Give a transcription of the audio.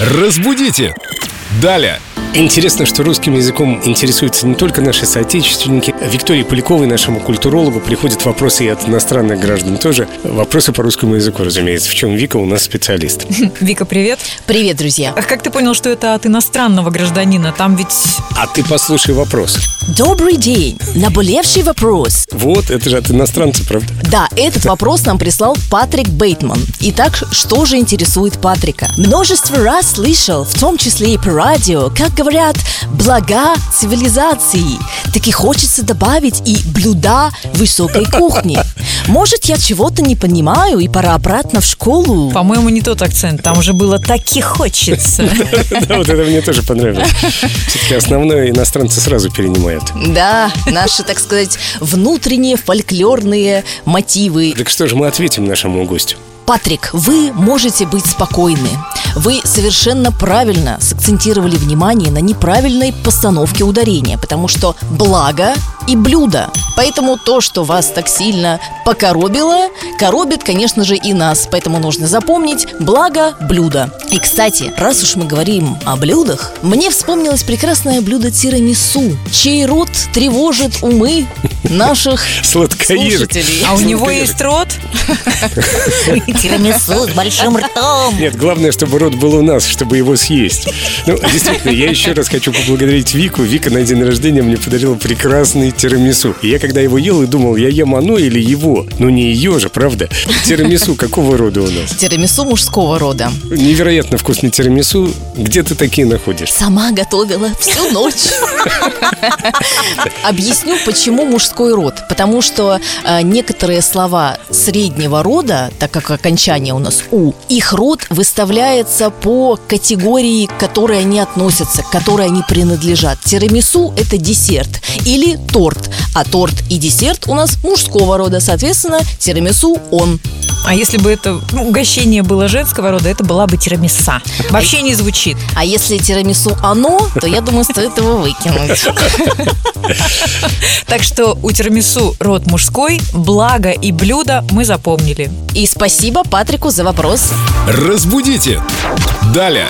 Разбудите! Далее! Интересно, что русским языком интересуются не только наши соотечественники. Виктории Поляковой, нашему культурологу, приходят вопросы и от иностранных граждан тоже. Вопросы по русскому языку, разумеется. В чем Вика у нас специалист. Вика, привет. Привет, друзья. А как ты понял, что это от иностранного гражданина? Там ведь... А ты послушай вопрос. Добрый день. Наболевший вопрос. Вот, это же от иностранца, правда? Да, этот вопрос нам прислал Патрик Бейтман. Итак, что же интересует Патрика? Множество раз слышал, в том числе и по радио, как говорят «блага цивилизации». Так и хочется добавить и «блюда высокой кухни». Может, я чего-то не понимаю и пора обратно в школу? По-моему, не тот акцент. Там уже было «так и хочется». Да, вот это мне тоже понравилось. Все-таки основное иностранцы сразу перенимают. Да, наши, так сказать, внутренние фольклорные мотивы. Так что же мы ответим нашему гостю? Патрик, вы можете быть спокойны. Вы совершенно правильно сакцентировали внимание на неправильной постановке ударения, потому что благо и блюдо. Поэтому то, что вас так сильно покоробило, коробит, конечно же, и нас. Поэтому нужно запомнить благо блюдо. И, кстати, раз уж мы говорим о блюдах, мне вспомнилось прекрасное блюдо тирамису, чей рот тревожит умы наших Сладкоежек. слушателей. А у него есть рот? Тирамису с большим ртом. Нет, главное, чтобы рот был у нас, чтобы его съесть. Ну, действительно, я еще раз хочу поблагодарить Вику. Вика на день рождения мне подарила прекрасный тирамису. И я когда его ел и думал, я ем оно или его. Ну, не ее же, правда? Тирамису какого рода у нас? Тирамису мужского рода. Невероятно вкусный тирамису. Где ты такие находишь? Сама готовила всю ночь. Объясню, почему мужской род. Потому что э, некоторые слова среднего рода, так как окончание у нас «у», их род выставляется по категории, к которой они относятся, к которой они принадлежат. Тирамису – это десерт или торт, а торт и десерт у нас мужского рода, соответственно, тирамису – он. А если бы это ну, угощение было женского рода, это была бы тирамиса. Вообще не звучит. А если тирамису – оно, то я думаю, стоит его выкинуть. Так что у тирамису род мужской, благо и блюдо мы запомнили. И спасибо Патрику за вопрос. Разбудите! Далее!